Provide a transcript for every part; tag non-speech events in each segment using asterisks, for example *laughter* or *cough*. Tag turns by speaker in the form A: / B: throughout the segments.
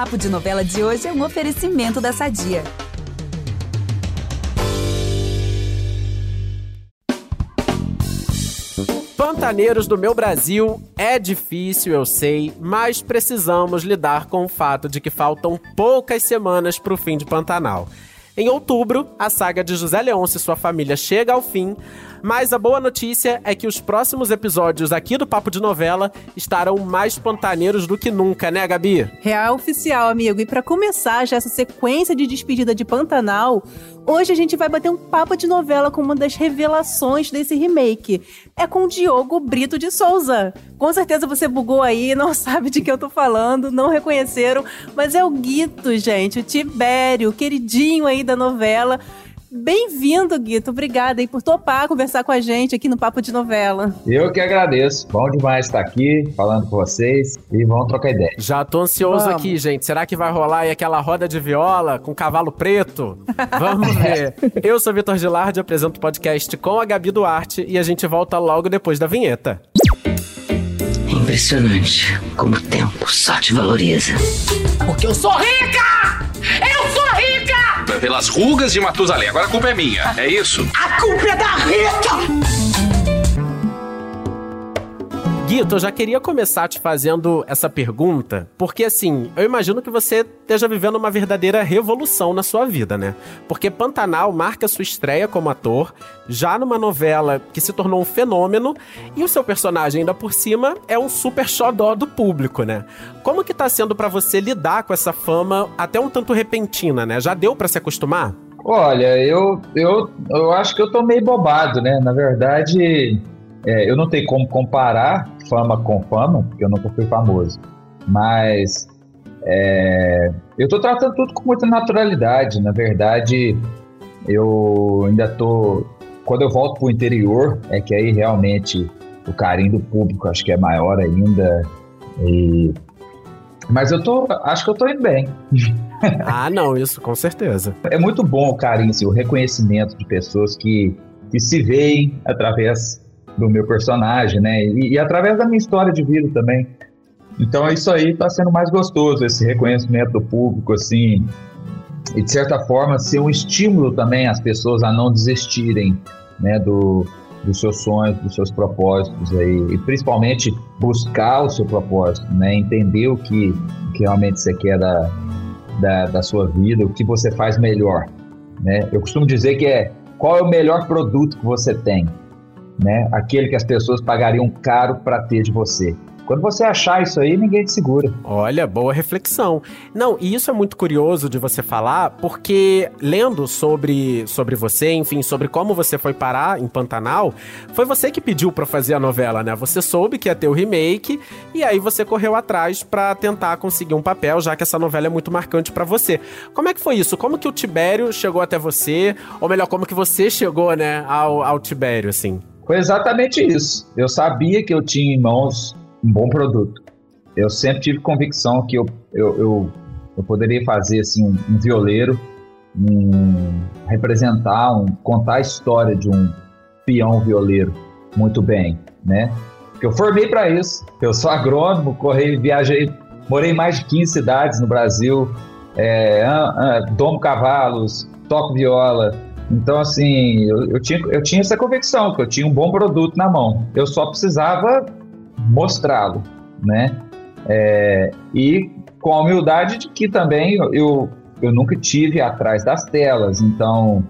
A: Papo de Novela de hoje é um oferecimento da Sadia.
B: Pantaneiros do meu Brasil, é difícil, eu sei, mas precisamos lidar com o fato de que faltam poucas semanas para o fim de Pantanal. Em outubro, a saga de José Leôncio e sua família chega ao fim, mas a boa notícia é que os próximos episódios aqui do Papo de Novela estarão mais pantaneiros do que nunca, né, Gabi?
C: Real oficial, amigo. E para começar já essa sequência de despedida de Pantanal, hoje a gente vai bater um papo de novela com uma das revelações desse remake. É com Diogo Brito de Souza. Com certeza você bugou aí, *laughs* não sabe de que eu tô falando, não reconheceram, mas é o Guito, gente, o Tibério, o queridinho aí da novela. Bem-vindo, Guito. Obrigada aí por topar conversar com a gente aqui no Papo de Novela.
D: Eu que agradeço. Bom demais estar aqui falando com vocês e vamos trocar ideia.
B: Já tô ansioso vamos. aqui, gente. Será que vai rolar aí aquela roda de viola com cavalo preto? Vamos ver. *laughs* Eu sou Vitor Gilardi, apresento o podcast com a Gabi Duarte e a gente volta logo depois da vinheta.
E: Impressionante como o tempo só te valoriza.
F: Porque eu sou rica! Eu sou rica!
G: Pelas rugas de Matusalém. Agora a culpa é minha, é isso?
F: A culpa é da Rita!
B: Guito, eu já queria começar te fazendo essa pergunta, porque assim, eu imagino que você esteja vivendo uma verdadeira revolução na sua vida, né? Porque Pantanal marca sua estreia como ator, já numa novela que se tornou um fenômeno, e o seu personagem ainda por cima é um super xodó do público, né? Como que tá sendo para você lidar com essa fama até um tanto repentina, né? Já deu para se acostumar?
D: Olha, eu, eu, eu acho que eu tô meio bobado, né? Na verdade, é, eu não tenho como comparar fama com fama, porque eu nunca fui famoso. Mas é, eu estou tratando tudo com muita naturalidade. Na verdade, eu ainda tô. Quando eu volto para o interior, é que aí realmente o carinho do público acho que é maior ainda. E... Mas eu tô. Acho que eu tô indo bem. *laughs*
B: ah, não, isso com certeza.
D: É muito bom o carinho, assim, o reconhecimento de pessoas que, que se veem através do meu personagem, né? E, e, através da minha história de vida também. Então isso aí está sendo mais gostoso, esse reconhecimento do público, assim, e de certa forma ser um estímulo também às pessoas a não desistirem, né? Do, dos seus sonhos, dos seus propósitos aí, e principalmente buscar o seu propósito, né? Entender o que, que realmente você quer da, da, da sua vida, o que você faz melhor, né? Eu costumo dizer que é qual é o melhor produto que você tem, né? Aquele que as pessoas pagariam caro para ter de você. Quando você achar isso aí, ninguém te segura.
B: Olha, boa reflexão. Não, e isso é muito curioso de você falar, porque lendo sobre, sobre você, enfim, sobre como você foi parar em Pantanal, foi você que pediu para fazer a novela, né? Você soube que ia ter o remake e aí você correu atrás para tentar conseguir um papel, já que essa novela é muito marcante para você. Como é que foi isso? Como que o Tibério chegou até você? Ou melhor, como que você chegou, né, ao, ao Tibério, assim?
D: Foi exatamente isso. Eu sabia que eu tinha em mãos um bom produto. Eu sempre tive convicção que eu, eu, eu, eu poderia fazer assim, um, um violeiro, um, representar, um, contar a história de um peão violeiro muito bem, né? Porque eu formei para isso. Eu sou agrônomo, corri, viajei, morei em mais de 15 cidades no Brasil, é, domo cavalos, toco viola, então, assim, eu, eu, tinha, eu tinha essa convicção que eu tinha um bom produto na mão. Eu só precisava mostrá-lo, né? É, e com a humildade de que também eu, eu nunca tive atrás das telas, então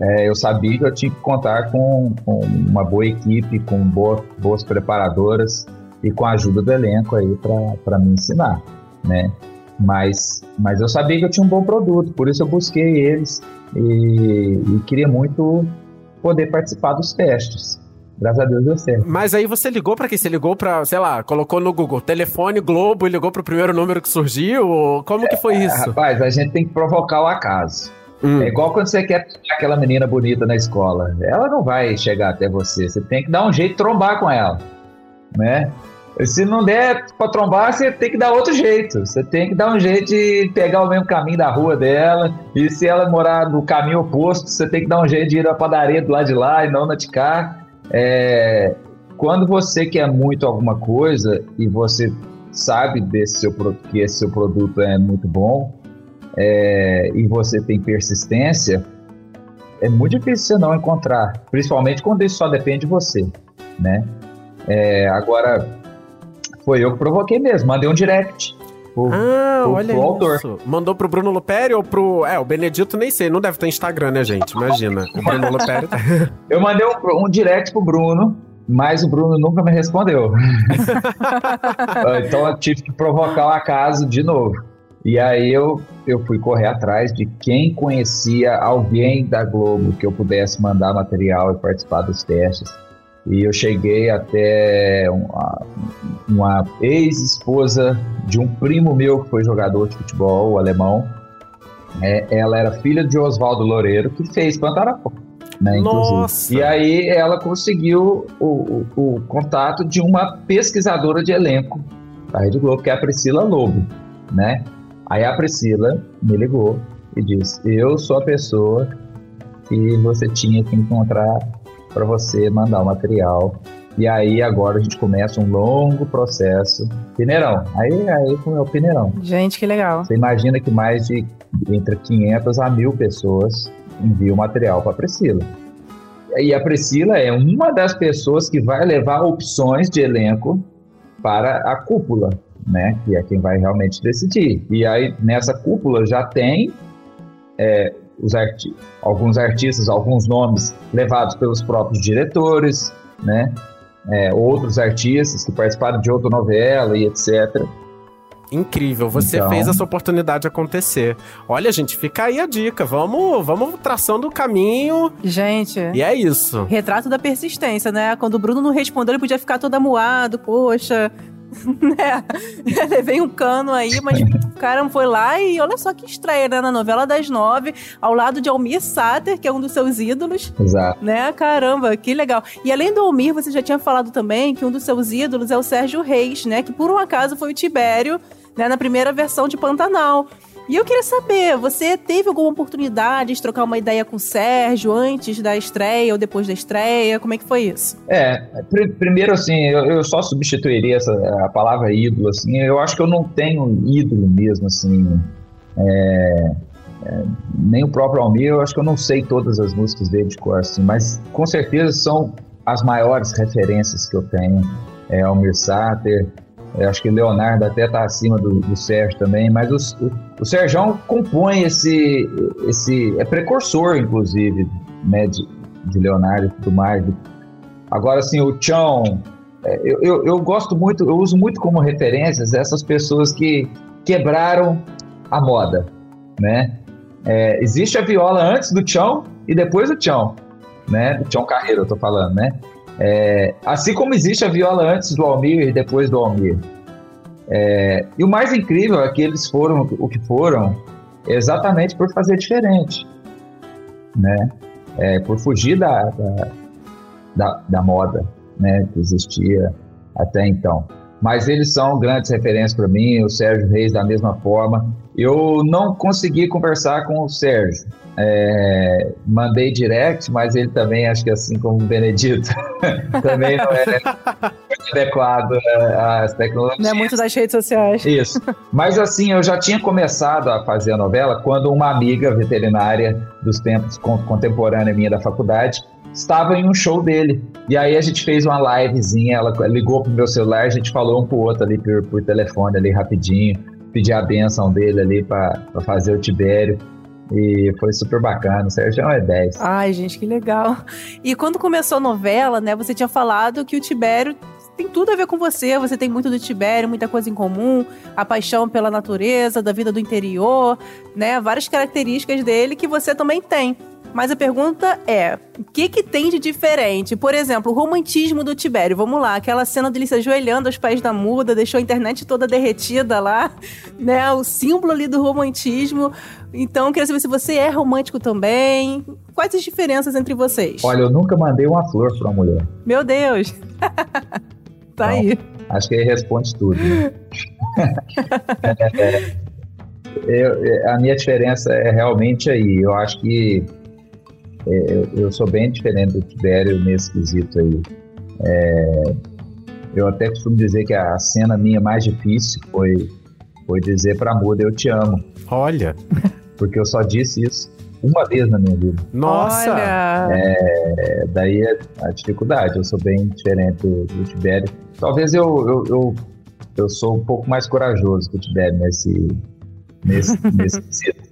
D: é, eu sabia que eu tinha que contar com, com uma boa equipe, com boa, boas preparadoras e com a ajuda do elenco aí para me ensinar, né? Mas, mas eu sabia que eu tinha um bom produto, por isso eu busquei eles e, e queria muito poder participar dos testes. Graças a Deus deu certo.
B: Mas aí você ligou para quem? Você ligou para, sei lá, colocou no Google telefone Globo e ligou para o primeiro número que surgiu? Como que foi é, isso?
D: Rapaz, a gente tem que provocar o acaso. Hum. É igual quando você quer aquela menina bonita na escola. Ela não vai chegar até você. Você tem que dar um jeito de trombar com ela, né? Se não der pra trombar, você tem que dar outro jeito. Você tem que dar um jeito de pegar o mesmo caminho da rua dela. E se ela morar no caminho oposto, você tem que dar um jeito de ir à padaria do lado de lá e não na de cá. É... Quando você quer muito alguma coisa e você sabe desse seu, que esse seu produto é muito bom é, e você tem persistência, é muito difícil você não encontrar, principalmente quando isso só depende de você, né? É, agora, foi eu que provoquei mesmo, mandei um direct.
B: Pro, ah, pro, olha pro autor. Isso. Mandou pro Bruno Luperi ou pro. É, o Benedito nem sei, não deve ter Instagram, né, gente? Imagina. O Bruno Luperi. Tá- *laughs*
D: eu mandei um, um direct pro Bruno, mas o Bruno nunca me respondeu. *laughs* então eu tive que provocar o acaso de novo. E aí eu, eu fui correr atrás de quem conhecia alguém da Globo que eu pudesse mandar material e participar dos testes. E eu cheguei até uma, uma ex-esposa de um primo meu que foi jogador de futebol, alemão. É, ela era filha de Oswaldo Loureiro, que fez Pantanal. Né,
B: Nossa!
D: E aí ela conseguiu o, o, o, contato de uma pesquisadora de elenco da Rede Globo, que é a Priscila Lobo, né? Aí a Priscila me ligou e disse: Eu sou a pessoa que você tinha que encontrar para você mandar o material. E aí agora a gente começa um longo processo. Peneirão. Aí, aí com o Peneirão.
C: Gente, que legal.
D: Você imagina que mais de entre 500 a mil pessoas enviam material para a Priscila. E a Priscila é uma das pessoas que vai levar opções de elenco para a cúpula né? Que é quem vai realmente decidir. E aí nessa cúpula já tem é, os arti alguns artistas, alguns nomes levados pelos próprios diretores, né? É, outros artistas que participaram de outra novela e etc.
B: Incrível, você então... fez essa oportunidade acontecer. Olha, gente, fica aí a dica. Vamos, vamos traçando o caminho.
C: Gente.
B: E é isso.
C: Retrato da persistência, né? Quando o Bruno não respondeu, ele podia ficar todo amuado. Poxa, *laughs* né? Levei um cano aí, mas o cara foi lá e olha só que estreia, né? Na novela das nove, ao lado de Almir Sater, que é um dos seus ídolos.
D: Exato.
C: Né? Caramba, que legal. E além do Almir, você já tinha falado também que um dos seus ídolos é o Sérgio Reis, né? Que por um acaso foi o Tibério, né? Na primeira versão de Pantanal. E eu queria saber, você teve alguma oportunidade de trocar uma ideia com o Sérgio antes da estreia ou depois da estreia? Como é que foi isso?
D: É, pr primeiro assim, eu, eu, só substituiria essa, a palavra ídolo, assim, eu acho que eu não tenho ídolo mesmo, assim, é, é, nem o próprio Almir, eu acho que eu não sei todas as músicas dele de cor, assim, mas com certeza são as maiores referências que eu tenho, é Almir Sater, eu acho que Leonardo até está acima do, do, Sérgio também, mas o, o, Sérgio compõe esse, esse. É precursor, inclusive, né, de, de Leonardo e tudo mais. Agora, assim, o Chão. É, eu, eu, eu, gosto muito, eu uso muito como referências essas pessoas que quebraram a moda, né? É, existe a viola antes do Chão e depois do Chão, né? Do Chão Carreiro, eu tô falando, né? É, assim como existe a viola antes do Almir e depois do Almir. É, e o mais incrível é que eles foram o que foram exatamente por fazer diferente, né? É, por fugir da, da, da, da moda né, que existia até então. Mas eles são grandes referências para mim, o Sérgio Reis da mesma forma. Eu não consegui conversar com o Sérgio, é, mandei direct, mas ele também, acho que assim como o Benedito, *laughs* também não é muito adequado né, às tecnologias.
C: Não é muito das redes sociais.
D: Isso. Mas assim, eu já tinha começado a fazer a novela quando uma amiga veterinária dos tempos contemporânea minha da faculdade estava em um show dele. E aí a gente fez uma livezinha, ela ligou pro meu celular, a gente falou um pro outro ali por, por telefone ali rapidinho, pedi a benção dele ali para fazer o Tibério. E foi super bacana. O Sérgio é 10.
C: Ai, gente, que legal. E quando começou a novela, né, você tinha falado que o Tibério tem tudo a ver com você. Você tem muito do Tibério, muita coisa em comum, a paixão pela natureza, da vida do interior, né? Várias características dele que você também tem. Mas a pergunta é: o que, que tem de diferente? Por exemplo, o romantismo do Tibério. Vamos lá, aquela cena dele se ajoelhando aos pés da muda, deixou a internet toda derretida lá, *laughs* né? O símbolo ali do romantismo. Então, eu queria saber se você é romântico também. Quais as diferenças entre vocês?
D: Eu não nunca mandei uma flor para uma mulher.
C: Meu Deus! *laughs* tá aí.
D: Acho que ele responde tudo. Né? *laughs* é, eu, a minha diferença é realmente aí. Eu acho que é, eu, eu, sou bem diferente do Tibério nesse quesito aí. É, eu até costumo dizer que a cena minha mais difícil foi, foi dizer pra muda eu te amo.
B: Olha. *laughs*
D: Porque eu só disse isso uma vez na minha vida.
B: Nossa!
D: É, daí é a dificuldade. Eu sou bem diferente do, do Tibério. Talvez eu, eu, eu, eu sou um pouco mais corajoso que o Tibério nesse, nesse, *laughs* nesse quesito.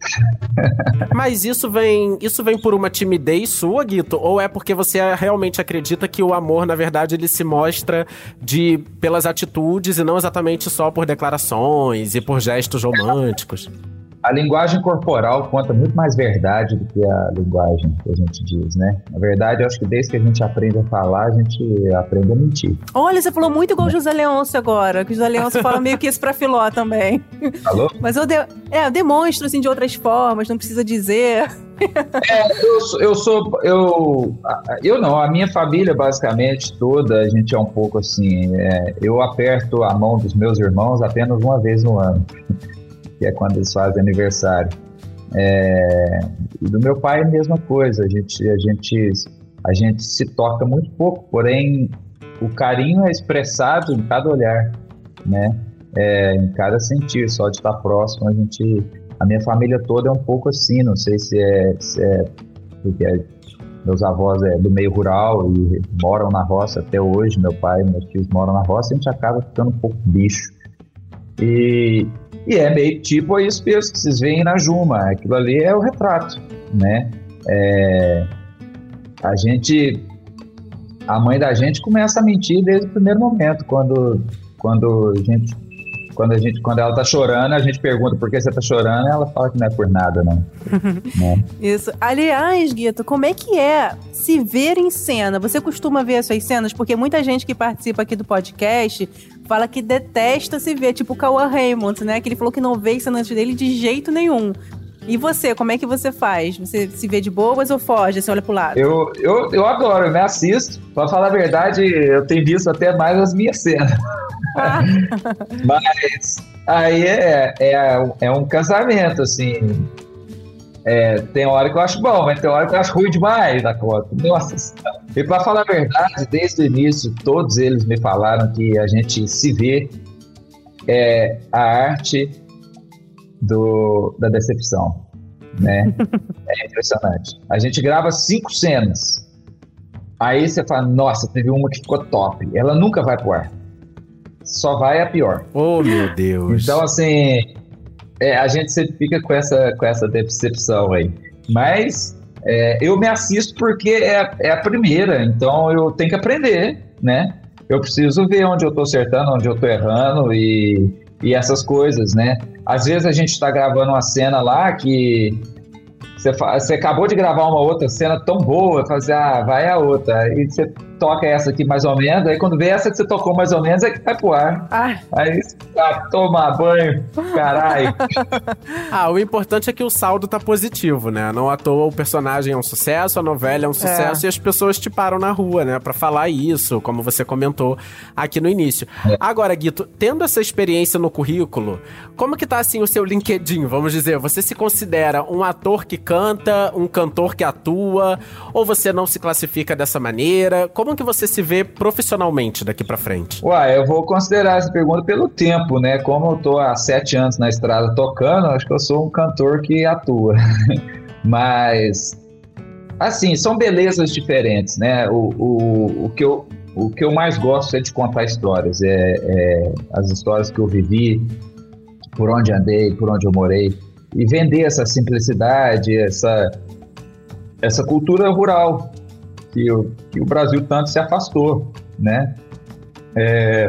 B: Mas isso vem, isso vem por uma timidez sua, Guito? Ou é porque você realmente acredita que o amor, na verdade, ele se mostra de pelas atitudes e não exatamente só por declarações e por gestos românticos?
D: A linguagem corporal conta muito mais verdade do que a linguagem que a gente diz, né? Na verdade, eu acho que desde que a gente aprende a falar, a gente aprende a mentir.
C: Olha, você falou muito igual o José Leôncio agora, que o José Leôncio fala meio que isso pra Filó também.
D: Falou?
C: Mas eu, de, é, eu demonstro assim de outras formas, não precisa dizer.
D: É, eu, sou- eu sou. Eu, eu não, a minha família, basicamente, toda, a gente é um pouco assim. é, eu aperto a mão dos meus irmãos apenas uma vez no ano, que é quando eles fazem aniversário. É, e do meu pai, a mesma coisa. A gente, a, gente, a gente se toca muito pouco, porém, o carinho é expressado em cada olhar, né? É, em cada sentir, só de estar próximo, a gente a minha família toda é um pouco assim, não sei se é, se é porque é- meus avós é do meio rural e moram na roça até hoje, meu pai meus tios moram na roça, a gente acaba ficando um pouco bicho. E, e é meio tipo isso mesmo que vocês veem na Juma, aquilo ali é o retrato, né? É, a gente, a mãe da gente começa a mentir desde o primeiro momento, quando, quando a gente quando a gente quando ela tá chorando, a gente pergunta por que você tá chorando, ela fala que não é por nada, não. *laughs* né?
C: Isso. Aliás, Guito, como é que é se ver em cena? Você costuma ver as suas cenas? Porque muita gente que participa aqui do podcast fala que detesta se ver, tipo o Cauã Raymond, né? Que ele falou que não vê cenas dele de jeito nenhum. E você, como é que você faz? Você se vê de boas ou foge? Você olha pro lado?
D: Eu, eu, eu adoro, eu me assisto. Pra falar a verdade, eu tenho visto até mais as minhas cenas. *laughs* *laughs* Mas aí é, é, é um casamento, assim. É, tem hora que eu acho bom, mas tem hora que eu acho ruim demais da conta. Nossa. E pra falar a verdade, desde o início, todos eles me falaram que a gente se vê é a arte do, da decepção, né? É impressionante. A gente grava cinco cenas. Aí você fala, nossa, teve uma que ficou top. Ela nunca vai pro ar. Só vai a pior.
B: Oh, meu Deus.
D: Então, assim, é, a gente sempre fica com essa, com essa decepção aí. Mas é, eu me assisto porque é, é a primeira, então eu tenho que aprender, né? Eu preciso ver onde eu tô acertando, onde eu tô errando e, e essas coisas, né? Às vezes a gente tá gravando uma cena lá que você, você acabou de gravar uma outra cena tão boa, fazer, ah, vai a outra. Aí você toca essa aqui mais ou menos, aí quando vê essa que você tocou mais ou menos, é que vai pro ar.
C: ah,
D: Aí você tá, toma banho, caralho. *laughs*
B: Ah, o importante é que o saldo tá positivo, né? Não à toa o personagem é um sucesso, a novela é um sucesso e as pessoas te param na rua, né? Pra falar isso, como você comentou aqui no início. Agora, Guito, tendo essa experiência no currículo, como que tá assim o seu LinkedIn, vamos dizer? Você se considera um ator que canta, um cantor que atua, ou você não se classifica dessa maneira? Como que você se vê profissionalmente daqui pra frente?
D: Uai, eu vou considerar essa pergunta pelo tempo, né? Como eu tô há sete anos na estrada tocando, acho que eu sou um cantor que atua. *laughs* Mas, assim, são belezas diferentes, né? O, o, o, que eu, o que eu mais gosto é de contar histórias. É, é as histórias que eu vivi, por onde andei, por onde eu morei. E vender essa simplicidade, essa, essa cultura rural que o, que o Brasil tanto se afastou, né? É,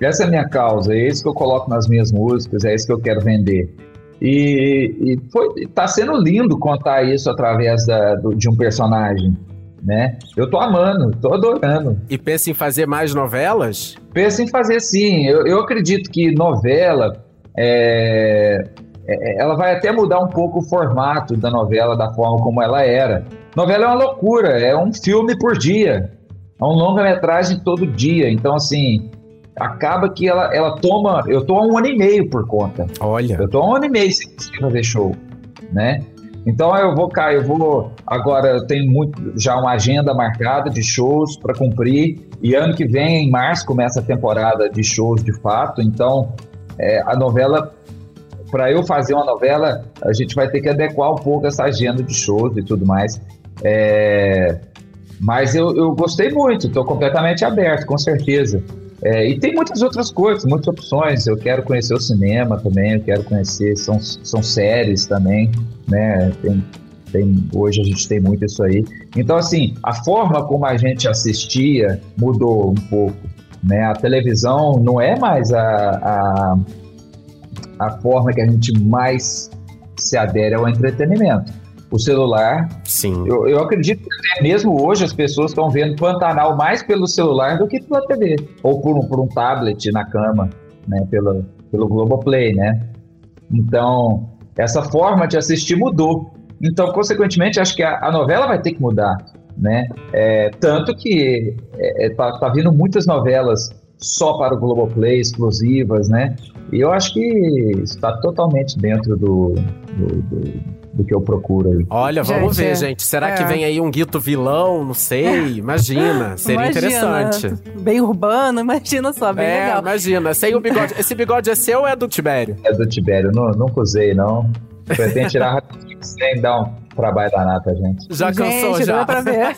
D: essa é a minha causa, é isso que eu coloco nas minhas músicas, é isso que eu quero vender. E, e foi, tá sendo lindo contar isso através da, do- de um personagem, né? Eu tô amando, tô adorando.
B: E pensa em fazer mais novelas?
D: Pensa em fazer sim. Eu, eu acredito que novela, é, é, ela vai até mudar um pouco o formato da novela, da forma como ela era. Novela é uma loucura, é um filme por dia, é um longa-metragem todo dia. Então, assim, acaba que ela, ela toma. Eu tô há um ano e meio por conta.
B: Olha.
D: Eu tô há um ano e meio sem fazer show, né? Então eu vou cá, eu vou agora eu tenho muito já uma agenda marcada de shows para cumprir e ano que vem em março começa a temporada de shows de fato. Então é, a novela para eu fazer uma novela a gente vai ter que adequar um pouco essa agenda de shows e tudo mais. É, mas eu, eu gostei muito, estou completamente aberto, com certeza. É, e tem muitas outras coisas, muitas opções. Eu quero conhecer o cinema também, eu quero conhecer, são, são séries também, né? Tem, tem, hoje a gente tem muito isso aí. Então, assim, a forma como a gente assistia mudou um pouco. Né? A televisão não é mais a, a, a forma que a gente mais se adere ao entretenimento o celular.
B: Sim.
D: Eu, eu acredito que mesmo hoje as pessoas estão vendo Pantanal mais pelo celular do que pela TV. Ou por um, por um tablet na cama, né? Pelo, pelo Globoplay, né? Então, essa forma de assistir mudou. Então, consequentemente, acho que a, a novela vai ter que mudar, né? É, tanto que é, é tá, tá vindo muitas novelas só para o Globoplay, exclusivas, né? E eu acho que está totalmente dentro do, do, do do que eu procuro aí.
B: Olha, vamos gente, ver, é. gente. Será é. que vem aí um Guito vilão? Não sei. Imagina. Seria imagina. interessante.
C: Bem urbano, imagina só, bem
B: é,
C: legal.
B: Imagina. Sem o bigode. Esse bigode é seu ou é do Tibério?
D: É do Tibério. Não, nunca usei, não. Pretendo tirar rapidinho *laughs* sem dar um trabalho danado pra gente.
B: Já cansou,
C: gente,
B: já.
C: Deu pra ver.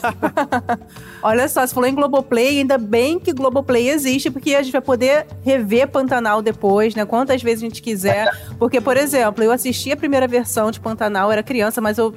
C: *laughs* Olha só, você falou em Globoplay, ainda bem que Globoplay existe, porque a gente vai poder rever Pantanal depois, né? Quantas vezes a gente quiser. Porque, por exemplo, eu assisti a primeira versão de Pantanal, era criança, mas eu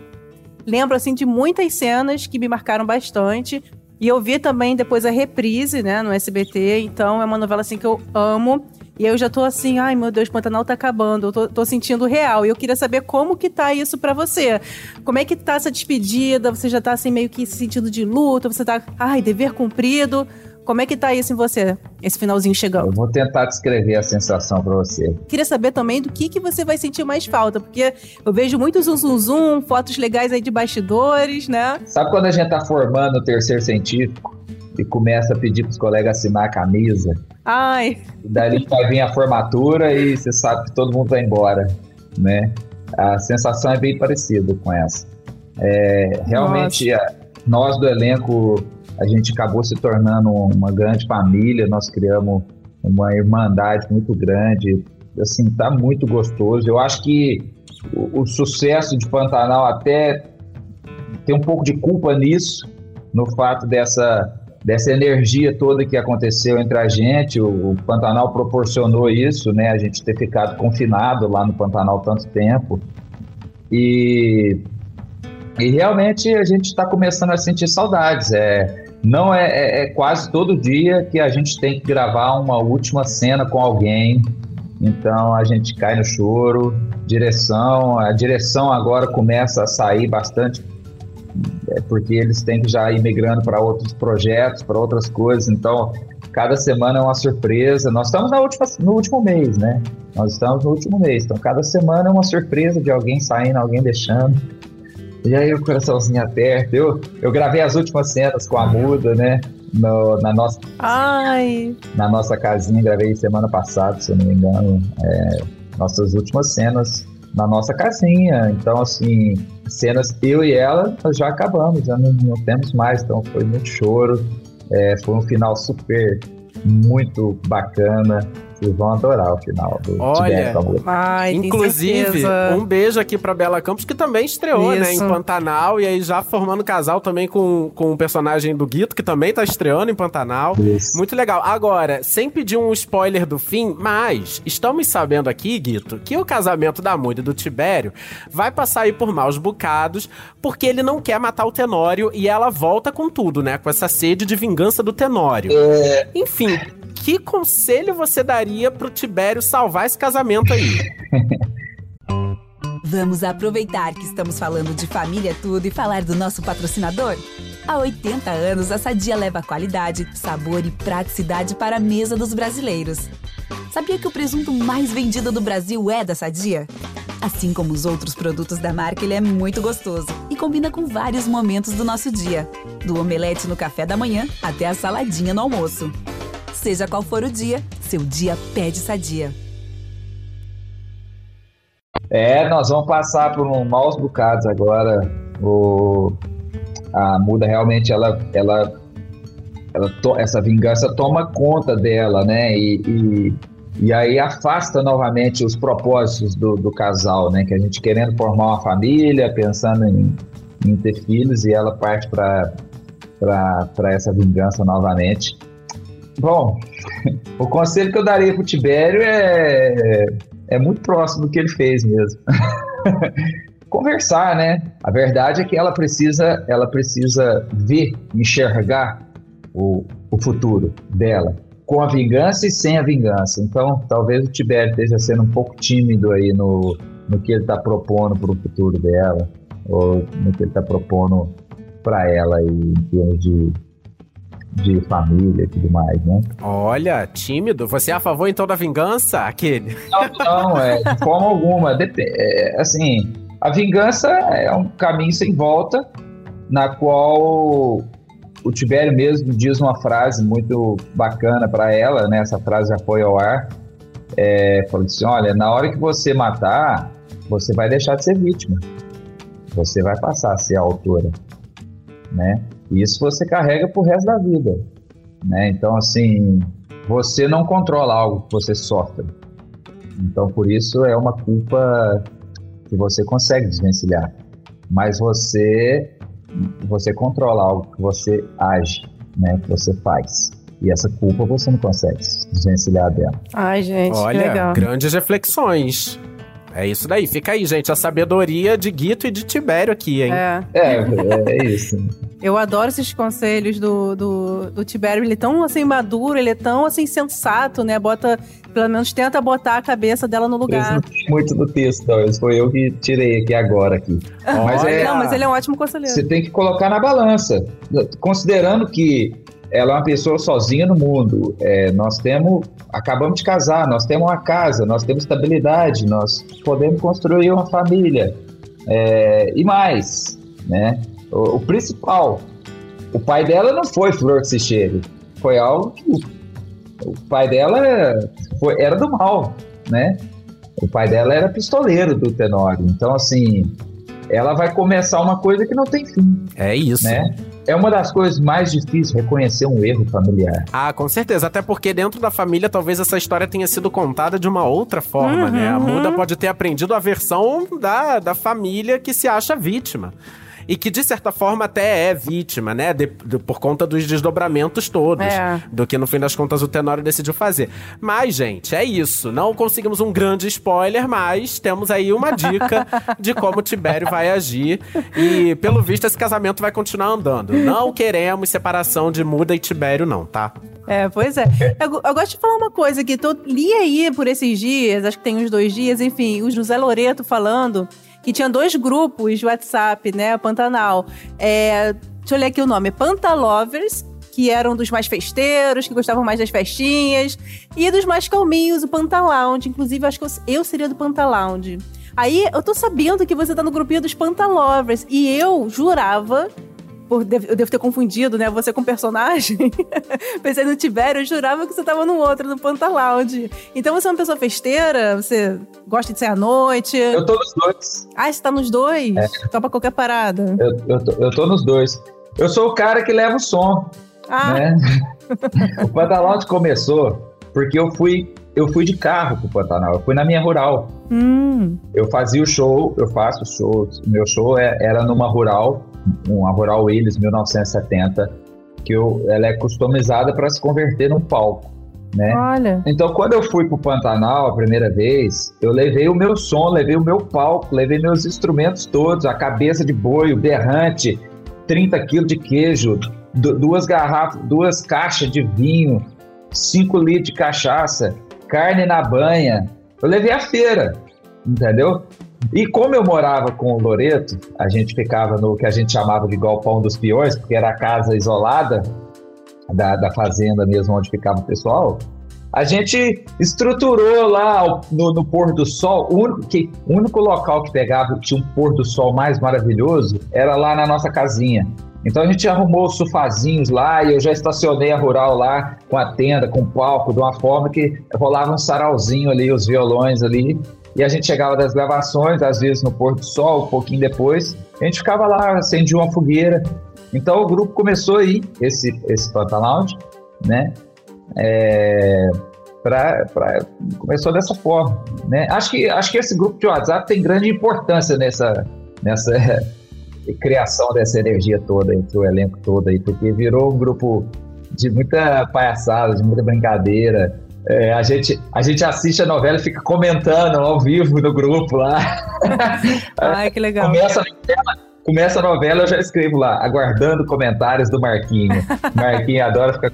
C: lembro, assim, de muitas cenas que me marcaram bastante. E eu vi também depois a reprise, né, no SBT. Então é uma novela, assim, que eu amo. E aí eu já tô assim, ai meu Deus, Pantanal tá acabando, eu tô, tô sentindo real. E eu queria saber como que tá isso para você. Como é que tá essa despedida? Você já tá assim meio que se sentindo de luto? Você tá, ai, dever cumprido? Como é que tá isso em você, esse finalzinho chegando?
D: Eu vou tentar descrever a sensação para você.
C: Queria saber também do que, que você vai sentir mais falta, porque eu vejo muito zum, zum, zum, fotos legais aí de bastidores, né?
D: Sabe quando a gente tá formando o terceiro científico e começa a pedir pros colegas assinar a camisa?
C: Ai.
D: E daí vai vir a formatura e você sabe que todo mundo vai embora, né? A sensação é bem parecida com essa. É, realmente, a, nós do elenco, a gente acabou se tornando uma grande família, nós criamos uma irmandade muito grande, assim, tá muito gostoso. Eu acho que o, o sucesso de Pantanal até tem um pouco de culpa nisso, no fato dessa dessa energia toda que aconteceu entre a gente. O, o, Pantanal proporcionou isso, né? A gente ter ficado confinado lá no Pantanal tanto tempo. E, e realmente a gente está começando a sentir saudades. É, não é, é, é, quase todo dia que a gente tem que gravar uma última cena com alguém. Então a gente cai no choro. Direção, a direção agora começa a sair bastante é porque eles têm que já ir migrando para outros projetos, para outras coisas. Então, cada semana é uma surpresa. Nós estamos na última, no último mês, né? Nós estamos no último mês. Então, cada semana é uma surpresa de alguém saindo, alguém deixando. E aí o coraçãozinho aperto. Eu, eu gravei as últimas cenas com a muda, né? No, na, nossa,
C: Ai.
D: na nossa casinha, gravei semana passada, se eu não me engano. É, nossas últimas cenas na nossa casinha. Então, assim, cenas eu e ela, nós já acabamos, já não, não temos mais. Então, foi muito choro. É, foi um final super, muito bacana. Vocês vão adorar o final do
B: Olha, Ai, inclusive, um beijo aqui pra Bela Campos, que também estreou, Isso. né, em Pantanal, e aí já formando casal também com, com o personagem do Guito, que também tá estreando em Pantanal. Isso. Muito legal. Agora, sem pedir um spoiler do fim, mas estamos sabendo aqui, Guito, que o casamento da Muda e do Tibério vai passar aí por maus bocados, porque ele não quer matar o Tenório e ela volta com tudo, né, com essa sede de vingança do Tenório. É... Enfim, que conselho você daria pro Tibério salvar esse casamento aí? *laughs*
A: Vamos aproveitar que estamos falando de família tudo e falar do nosso patrocinador? Há 80 anos, a Sadia leva qualidade, sabor e praticidade para a mesa dos brasileiros. Sabia que o presunto mais vendido do Brasil é da Sadia? Assim como os outros produtos da marca, ele é muito gostoso e combina com vários momentos do nosso dia, do omelete no café da manhã até a saladinha no almoço. Seja qual for o dia, seu dia pede sadia.
D: É, nós vamos passar por um maus bocados agora. O, a Muda realmente, ela, ela, ela to, essa vingança toma conta dela, né? E, e, e, aí afasta novamente os propósitos do, do casal, né? Que a gente querendo formar uma família, pensando em, em ter filhos, e ela parte para essa vingança novamente. Bom, *laughs* o conselho que eu daria para o Tibério é, é muito próximo do que ele fez mesmo. *laughs* Conversar, né? A verdade é que ela precisa, ela precisa ver, enxergar o, o futuro dela, com a vingança e sem a vingança. Então, talvez o Tibério esteja sendo um pouco tímido aí no, no que ele está propondo para o futuro dela, ou no que ele está propondo para ela aí, em termos de de família e tudo mais, né?
B: Olha, tímido. Você é a favor então da vingança, aquele?
D: Não, não, é, de forma alguma. É, assim, a vingança é um caminho sem volta, na qual o Tibério mesmo diz uma frase muito bacana para ela, né? Essa frase já foi ao ar. É, falou assim: olha, na hora que você matar, você vai deixar de ser vítima. Você vai passar a ser a autora, né? Isso você carrega pro resto da vida, né? Então, assim, você não controla algo que você sofre. Então, por isso é uma culpa que você consegue desvencilhar. Mas você você controla algo que você age, né? Que você faz. E essa culpa você não consegue desvencilhar dela.
C: Ai, gente,
B: Olha,
C: legal.
B: grandes reflexões. É isso daí. Fica aí, gente. A sabedoria de Guito e de Tibério aqui, hein?
C: É.
D: É, é isso.
C: Eu adoro esses conselhos do, do, do Tibério. Ele é tão assim maduro, ele é tão assim sensato, né? Bota, pelo menos tenta botar a cabeça dela no lugar.
D: muito do texto, não. Isso foi eu que tirei aqui agora aqui.
B: Mas é,
C: Não, mas ele é um ótimo conselheiro.
D: Você tem que colocar na balança, considerando que ela é uma pessoa sozinha no mundo. É, nós temos, acabamos de casar, nós temos uma casa, nós temos estabilidade, nós podemos construir uma família é, e mais, né? O, o, principal, o pai dela não foi Flor que se cheire, foi algo que o, pai dela foi, era do mal, né? O pai dela era pistoleiro do Tenório, então assim, ela vai começar uma coisa que não tem fim.
B: É isso.
D: Né? É uma das coisas mais difíceis reconhecer um erro familiar.
B: Ah, com certeza. Até porque dentro da família talvez essa história tenha sido contada de uma outra forma, uhum, né? A Muda uhum. pode ter aprendido a versão da, da família que se acha vítima e que de certa forma até é vítima, né? De, de, por conta dos desdobramentos todos. É. Do que no fim das contas o Tenório decidiu fazer. Mas, gente, é isso. Não conseguimos um grande spoiler, mas temos aí uma dica de como o Tibério vai agir. E, pelo visto, esse casamento vai continuar andando. Não queremos separação de Muda e Tibério, não, tá?
C: É, pois é. Eu, eu, gosto de falar uma coisa que tô, li aí por esses dias, acho que tem uns dois dias, enfim, o José Loreto falando que tinha dois grupos de WhatsApp, né? Pantanal. É, deixa eu ler aqui o nome: Pantalovers, que eram dos mais festeiros, que gostavam mais das festinhas, e dos mais calminhos, o Pantalounge. Inclusive, acho que eu, eu seria do Pantalounge. Aí eu tô sabendo que você tá no grupinho dos Pantalovers. E eu jurava por, eu devo ter confundido, né? Você com personagem. *laughs* Pensei no Tibério, eu jurava que você tava no outro, no Pantalounge. Então você é uma pessoa festeira? Você gosta de sair à noite?
D: Eu tô nos dois.
C: Ah, você tá nos dois? É. Topa qualquer parada.
D: Eu, eu, tô, eu tô nos dois. Eu sou o cara que leva o som. Ah. Né? *laughs* o Pantalounge começou porque eu fui eu fui de carro pro Pantanal, eu fui na minha rural. Hum. Eu fazia o show, eu faço shows. Meu show é, era numa rural uma Rural Willis 1970, que eu, ela é customizada para se converter num palco. Né?
C: Olha.
D: Então, quando eu fui pro Pantanal a primeira vez, eu levei o meu som, levei o meu palco, levei meus instrumentos todos, a cabeça de boi, o berrante, 30 quilos de queijo, duas garrafas, duas caixas de vinho, 5 litros de cachaça, carne na banha. Eu levei a feira, entendeu? E como eu morava com o Loreto, a gente ficava no que a gente chamava de galpão dos peões, porque era a casa isolada da, da fazenda mesmo onde ficava o pessoal. A gente estruturou lá no, no pôr do sol. O único, que, o único local que pegava tinha um pôr do sol mais maravilhoso era lá na nossa casinha. Então a gente arrumou os sofazinhos lá e eu já estacionei a rural lá com a tenda, com o palco, de uma forma que rolava um sarauzinho ali, os violões ali. E a gente chegava das gravações, às vezes no pôr do sol, um pouquinho depois, a gente ficava lá, acendia uma fogueira. Então o grupo começou aí, esse, esse Panta Lounge, né? É, pra, pra, começou dessa forma, né? Acho que, acho que esse grupo de WhatsApp tem grande importância nessa, nessa *laughs* criação dessa energia toda entre o elenco todo aí, porque virou um grupo de muita palhaçada, de muita brincadeira, é, a, gente, a gente assiste a novela e fica comentando ao vivo no grupo lá. *laughs*
C: Ai, que legal.
D: Começa a novela, começa a novela, eu já escrevo lá, aguardando comentários do Marquinho. Marquinho adora ficar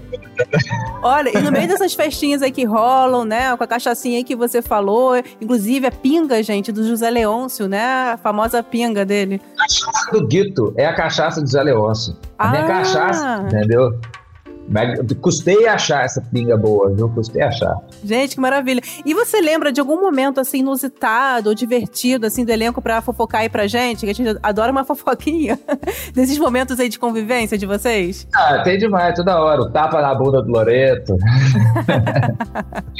C: Olha, e no meio dessas festinhas aí que rolam, né, com a cachaçinha aí que você falou, inclusive a pinga, gente, do José Leôncio, né, a famosa pinga dele.
D: A cachaça do Guito é a cachaça do José Leôncio. A minha
C: Ah.
D: cachaça, entendeu? Mas custei achar essa pinga boa, viu? Custei achar.
C: Gente, que maravilha. E você lembra de algum momento, assim, inusitado ou divertido, assim, do elenco pra fofocar aí pra gente? Que a gente adora uma *laughs* fofoquinha. Desses momentos aí de convivência de vocês?
D: Ah, tem demais, toda hora. O tapa na bunda do Loreto. *laughs*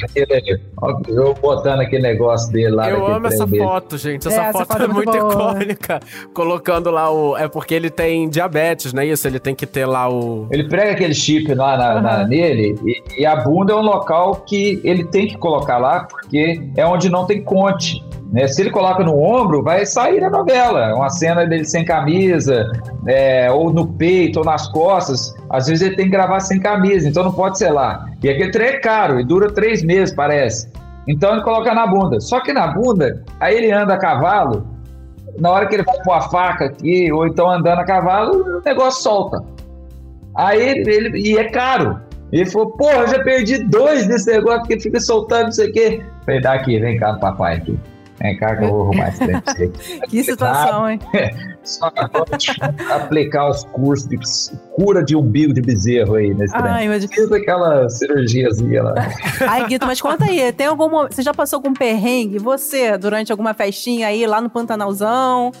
D: Aquele- eu botando aquele negócio dele lá.
B: Eu amo
D: trem
B: essa
D: dele.
B: foto, gente.
C: É,
B: Essa
C: essa
B: foto
C: foto
B: é
C: é muito boa.
B: icônica. Colocando lá o. É porque ele tem diabetes, não é isso? Ele tem que ter lá o.
D: Ele prega aquele chip lá na- na-
C: Aham.
D: nele e, e a bunda é um local que ele tem que colocar lá porque é onde não tem conte. Né? Se ele coloca no ombro, vai sair da novela. Uma cena dele sem camisa, é, ou no peito, ou nas costas. Às vezes ele tem que gravar sem camisa, então não pode ser lá. E aquele trem é caro e dura três meses, parece. Então ele coloca na bunda. Só que na bunda, aí ele anda a cavalo, na hora que ele vai pôr a faca aqui, ou então andando a cavalo, o negócio solta. Aí ele, e é caro. Ele falou, porra, eu já perdi dois desse negócio porque fica soltando não sei o quê. Falei, dá aqui, vem cá papai aqui. Vem cá que eu vou arrumar esse trem você. *laughs*
C: Que situação, hein? *laughs*
D: Só aplicar os cursos de cura de umbigo de bezerro aí nesse trem.
C: Ai, Deus.
D: Fiz aquela cirurgiazinha lá.
C: Ai, Guito, mas conta aí, tem algum. Você já passou com perrengue? Você, durante alguma festinha aí lá no Pantanalzão?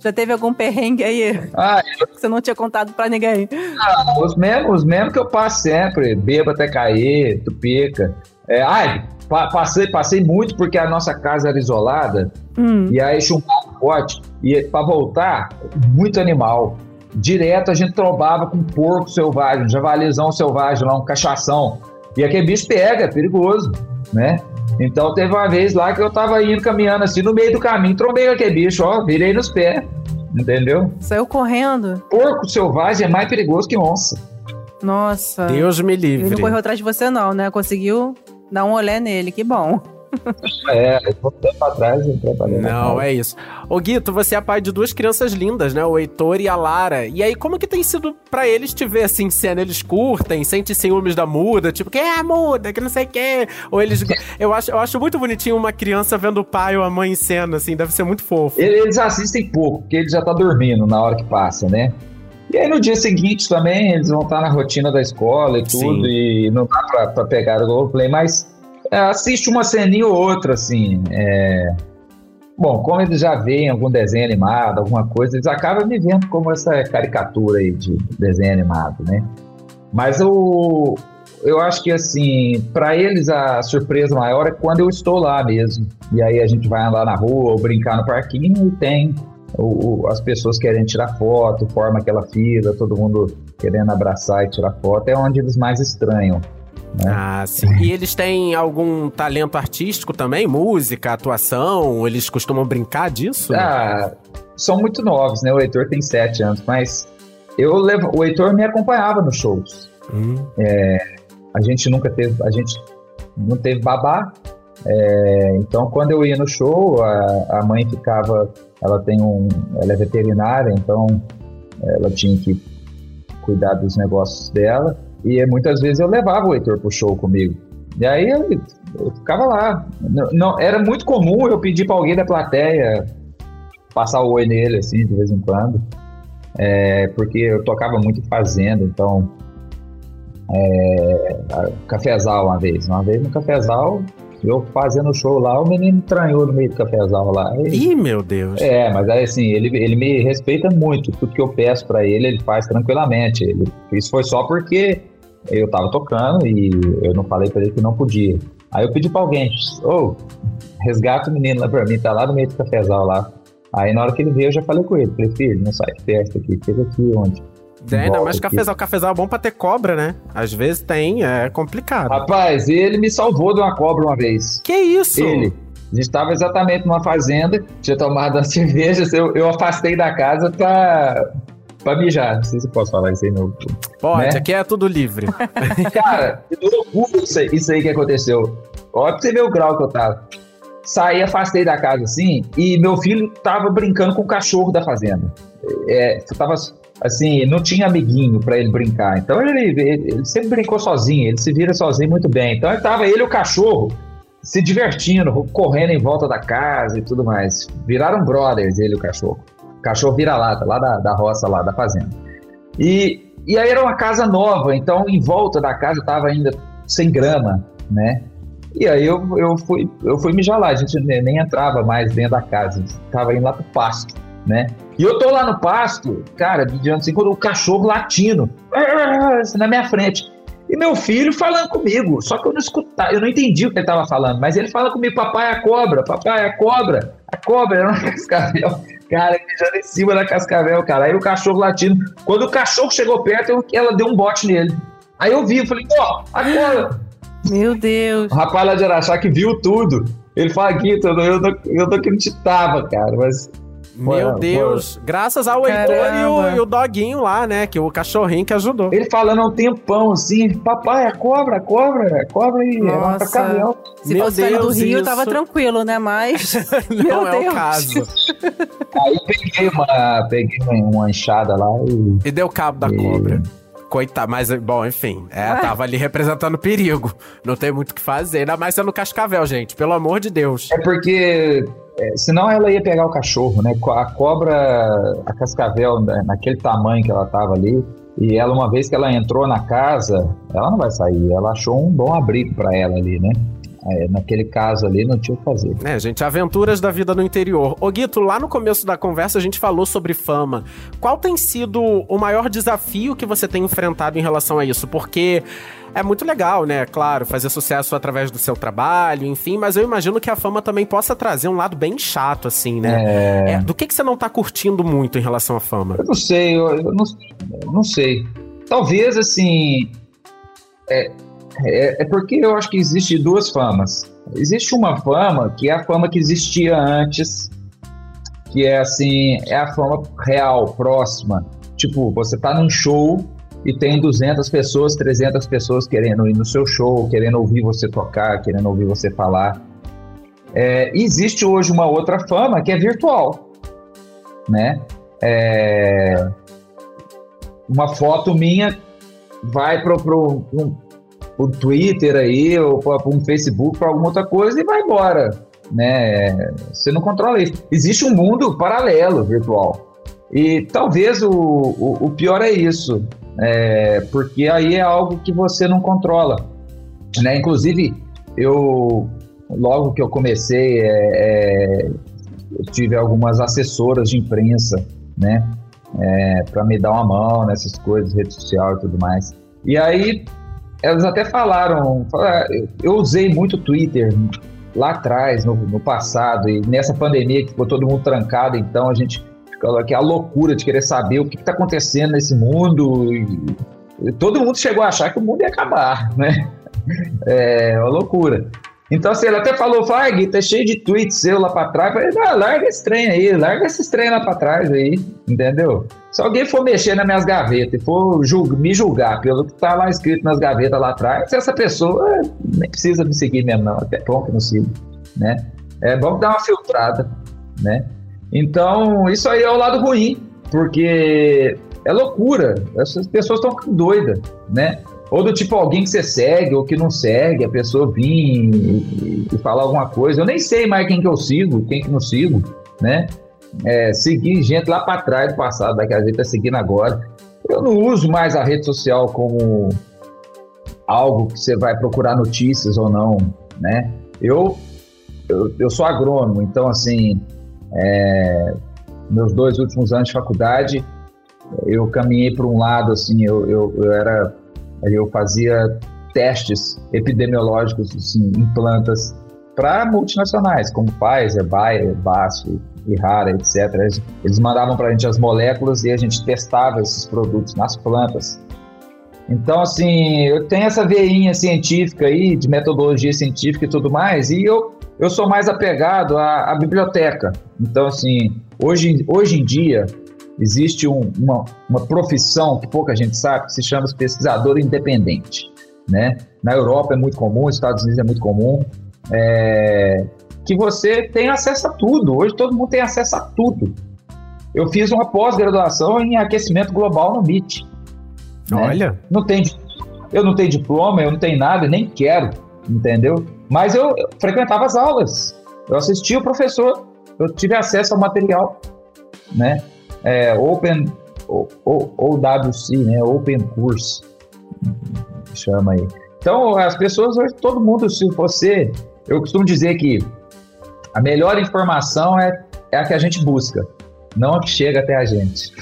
C: Já teve algum perrengue aí
D: Ah,
C: que você não tinha contado pra ninguém?
D: os mesmos, os mesmos que eu passo sempre, bebo até cair, tupica. É, ai, pa- passei, passei muito porque a nossa casa era isolada
C: Hum.
D: e aí chumbava forte. E para voltar, muito animal. Direto a gente trombava com porco selvagem, um javalizão selvagem lá, um cachação. E aquele bicho pega, é perigoso, né? Então teve uma vez lá que eu tava indo caminhando assim, no meio do caminho, trombei aquele bicho, ó, virei nos pés, entendeu?
C: Saiu correndo.
D: Porco selvagem é mais perigoso que onça.
C: Nossa.
B: Deus me
C: Ele
B: livre.
C: não correu atrás de você, não, né? Conseguiu dar um olé nele, que bom. *laughs*
D: É, vou tempo atrás trabalhei na
B: Não, é isso. Ô Guito, você é pai de duas crianças lindas, né? O Heitor e a Lara. E aí, como que tem sido pra eles te ver assim, em cena? Eles curtem, sentem ciúmes da muda, tipo, que é a muda, que não sei o quê. Ou eles. *laughs* eu, acho, eu acho muito bonitinho uma criança vendo o pai ou a mãe em cena, assim, deve ser muito fofo.
D: Eles assistem pouco, porque ele já tá dormindo na hora que passa, né? E aí no dia seguinte também eles vão estar na rotina da escola e tudo,
B: Sim.
D: e não dá pra, pra pegar o roleplay, mas assiste uma ceninha ou outra, assim. é. Bom, como eles já veem algum desenho animado, alguma coisa, eles acabam me vendo como essa caricatura aí de desenho animado, né? Mas eu, eu acho que, assim, para eles a surpresa maior é quando eu estou lá mesmo. E aí a gente vai andar na rua ou brincar no parquinho e tem o- o- as pessoas querendo tirar foto, forma aquela fila, todo mundo querendo abraçar e tirar foto. É onde eles mais estranham.
B: Ah, sim. E eles têm algum talento artístico também? Música, atuação? Eles costumam brincar disso?
D: Ah, são muito novos, né? O Heitor tem sete anos, mas eu levo, o Heitor me acompanhava nos shows.
B: Hum.
D: A gente nunca teve, a gente não teve babá. É, então, quando eu ia no show, a, a mãe ficava, ela tem um, ela é veterinária, então ela tinha que cuidar dos negócios dela. E muitas vezes eu levava o Heitor pro show comigo. E aí eu, eu ficava lá. Não, não- era muito comum eu pedir para alguém da plateia passar o oi nele, assim, de vez em quando. É, porque eu tocava muito fazenda, então a- cafezal uma vez. Uma vez no cafezal, eu fazendo show lá, o menino entranhou no meio do cafezal lá. E-
B: Ih, meu Deus.
D: é, mas aí assim, ele, ele me respeita muito. Tudo que eu peço pra ele, ele faz tranquilamente. Ele, isso foi só porque eu tava tocando e eu não falei pra ele que não podia. Aí eu pedi pra alguém, ô, resgata o menino lá pra mim, tá lá no meio do cafezal lá. Aí na hora que ele veio, eu já falei com ele. Falei, filho, não sai festa aqui, fica aqui onde?
B: É, ainda mais cafezal. Cafezal é bom pra ter cobra, né? Às vezes tem, é complicado.
D: Rapaz, ele me salvou de uma cobra uma vez.
B: Que isso?
D: Ele. A gente estava exatamente numa fazenda, tinha tomado uma *laughs* cerveja, eu, eu afastei da casa pra, pra mijar. Não sei se eu posso falar isso aí no.
B: Pode,
D: né?
B: aqui é tudo livre. *laughs*
D: Cara, que loucura isso aí, isso aí que aconteceu. Olha pra você ver o grau que eu tava. Saí, afastei da casa assim, e meu filho tava brincando com o cachorro da fazenda. É, tava assim, não tinha amiguinho pra ele brincar. Então ele, ele, ele sempre brincou sozinho, ele se vira sozinho muito bem. Então ele tava ele e o cachorro se divertindo, correndo em volta da casa e tudo mais. Viraram brothers, ele e o cachorro. O cachorro vira-lata, lá da, da roça, lá da fazenda. E, e aí era uma casa nova, então em volta da casa tava ainda sem grama, né? E aí eu, eu, fui, eu fui mijar lá, a gente nem, nem entrava mais dentro da casa, a gente tava indo lá pro pasto, né? E eu tô lá no pasto, cara, mediante assim, quando o cachorro latindo, assim, na minha frente. E meu filho falando comigo, só que eu não escutava, eu não entendi o que ele tava falando, mas ele fala comigo, papai é a cobra, papai é a cobra, a cobra era uma *laughs* cascavel. Cara, mijando em cima da cascavel, cara. Aí o cachorro latindo. Quando o cachorro chegou perto, eu- ela deu um bote nele. Aí eu vi, eu falei, ó, a cobra.
C: Meu Deus.
D: O rapaz lá de Araxá que viu tudo. Ele fala, Guito, eu não, eu não acreditava, cara, mas...
B: Meu Deus. Graças ao Heitor e o, e o doguinho lá, né? Que o cachorrinho que ajudou.
D: Ele falando há um tempão, assim, papai, a cobra, a cobra, a cobra e é uma
C: Nossa.
D: cascavel.
C: Se
B: Meu
C: fosse saindo do
B: Deus,
C: Rio,
B: isso.
C: tava tranquilo, né? Mas. *laughs*
B: Não
C: Meu
B: é o
C: Deus.
B: caso.
D: Aí peguei uma, peguei uma, uma enxada lá e...
B: E deu cabo da
D: E-
B: cobra. Coitado, mas, bom, enfim. É,
C: Ué.
B: tava ali representando perigo. Não tem muito o que fazer. Ainda mais sendo cascavel, gente. Pelo amor de Deus.
D: É porque é, senão ela ia pegar o cachorro, né? A cobra, a cascavel, né, naquele tamanho que ela tava ali, e ela, uma vez que ela entrou na casa, ela não vai sair. Ela achou um bom abrigo para ela ali, né? É, naquele caso ali, não tinha o que fazer.
B: É, gente, aventuras da vida no interior. Ô, Guito, lá no começo da conversa a gente falou sobre fama. Qual tem sido o maior desafio que você tem enfrentado em relação a isso? Porque é muito legal, né? Claro, fazer sucesso através do seu trabalho, enfim, mas eu imagino que a fama também possa trazer um lado bem chato, assim, né? É, do que, que você não tá curtindo muito em relação à fama?
D: Eu não sei, eu, eu não, eu não sei. Talvez, assim. É, é, é porque eu acho que existe duas famas. Existe uma fama que é a fama que existia antes, que é assim, é a fama real, próxima. Tipo, você tá num show e tem 200 pessoas, 300 pessoas querendo ir no seu show, querendo ouvir você tocar, querendo ouvir você falar. É, existe hoje uma outra fama que é virtual, né? É, uma foto minha vai pro, pro, pro Twitter aí, ou para um Facebook, para alguma outra coisa e vai embora, né? Você não controla isso. Existe um mundo paralelo virtual. E talvez o, o, o pior é isso, é, porque aí é algo que você não controla. Né? Inclusive, eu logo que eu comecei, é, é, eu tive algumas assessoras de imprensa, né? É, para me dar uma mão nessas coisas, rede social e tudo mais. E aí elas até falaram, falaram, eu- eu usei muito Twitter lá atrás, no, no passado, e nessa pandemia que ficou todo mundo trancado, então a gente aqui a loucura de querer saber o que está acontecendo nesse mundo. E, todo mundo chegou a achar que o mundo ia acabar, né? *laughs* É uma loucura. Então, assim, ela até falou, vai, Gui, tá cheio de tweets seu lá pra trás. Falei, ah, larga esse trem aí, larga esses trem lá pra trás aí, entendeu? Se alguém for mexer nas minhas gavetas e for me julgar pelo que tá lá escrito nas gavetas lá atrás, essa pessoa nem precisa me seguir mesmo, não. Até bom que não sigo, né? É bom dar uma filtrada, né? Então, isso aí é o lado ruim, porque é loucura. Essas pessoas estão doidas, né? Ou do tipo alguém que você segue ou que não segue, a pessoa vir e, e- falar alguma coisa. Eu nem sei mais quem que eu sigo, quem que não sigo, né? É, seguir gente lá para trás do passado, da a gente tá seguindo agora. Eu não uso mais a rede social como algo que você vai procurar notícias ou não, né? Eu, eu, eu sou agrônomo, então assim, é, meus dois últimos anos de faculdade, eu caminhei para um lado assim, eu, eu, eu era eu fazia testes epidemiológicos assim, em plantas para multinacionais, como Pfizer, Bayer, BASF, Ihara, etc. Eles mandavam para a gente as moléculas e a gente testava esses produtos nas plantas. Então, assim, eu tenho essa veinha científica aí, de metodologia científica e tudo mais, e eu, eu sou mais apegado à, à biblioteca. Então, assim, hoje, hoje em dia, existe um, uma, uma profissão que pouca gente sabe, que se chama pesquisador independente. Né? Na Europa é muito comum, nos Estados Unidos é muito comum, é, que você tem acesso a tudo. Hoje todo mundo tem acesso a tudo. Eu fiz uma pós-graduação em aquecimento global no MIT.
B: Né? Olha.
D: Não tem, eu não tenho diploma, eu não tenho nada, nem quero, entendeu? Mas eu, frequentava as aulas, eu assistia o professor, eu tive acesso ao material, né? É, open, ou, WC, né? Open Course, chama aí. Então, as pessoas todo mundo, se você. Eu costumo dizer que a melhor informação é, é a que a gente busca, não a que chega até a gente.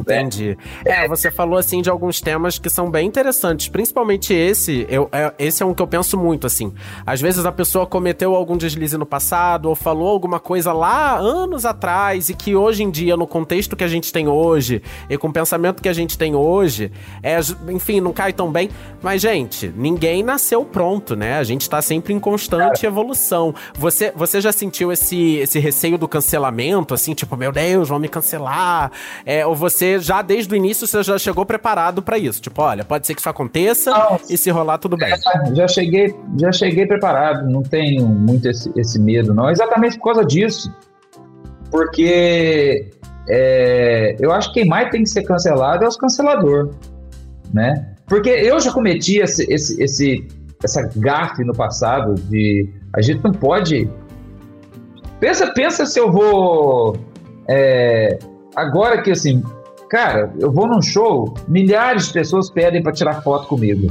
B: Entendi. É, você falou assim de alguns temas que são bem interessantes, principalmente esse. Eu, é, esse é um que eu penso muito assim. Às vezes a pessoa cometeu algum deslize no passado ou falou alguma coisa lá anos atrás e que hoje em dia, no contexto que a gente tem hoje e com o pensamento que a gente tem hoje, é, enfim, não cai tão bem. Mas gente, ninguém nasceu pronto, né? A gente tá sempre em constante evolução. Você, você já sentiu esse, esse receio do cancelamento, assim, tipo, meu Deus, vão me cancelar? É, ou você você já desde o início você já chegou preparado para isso. Tipo, olha, pode ser que isso aconteça e se rolar tudo bem.
D: Já cheguei, já cheguei preparado, não tenho muito esse, esse medo, não. Exatamente por causa disso. Porque é, eu acho que quem mais tem que ser cancelado é os canceladores, né? Porque eu já cometi esse, esse, esse, essa gafe no passado de a gente não pode. Pensa, pensa se eu vou. É, agora que assim, Cara, eu vou num show, milhares de pessoas pedem para tirar foto comigo.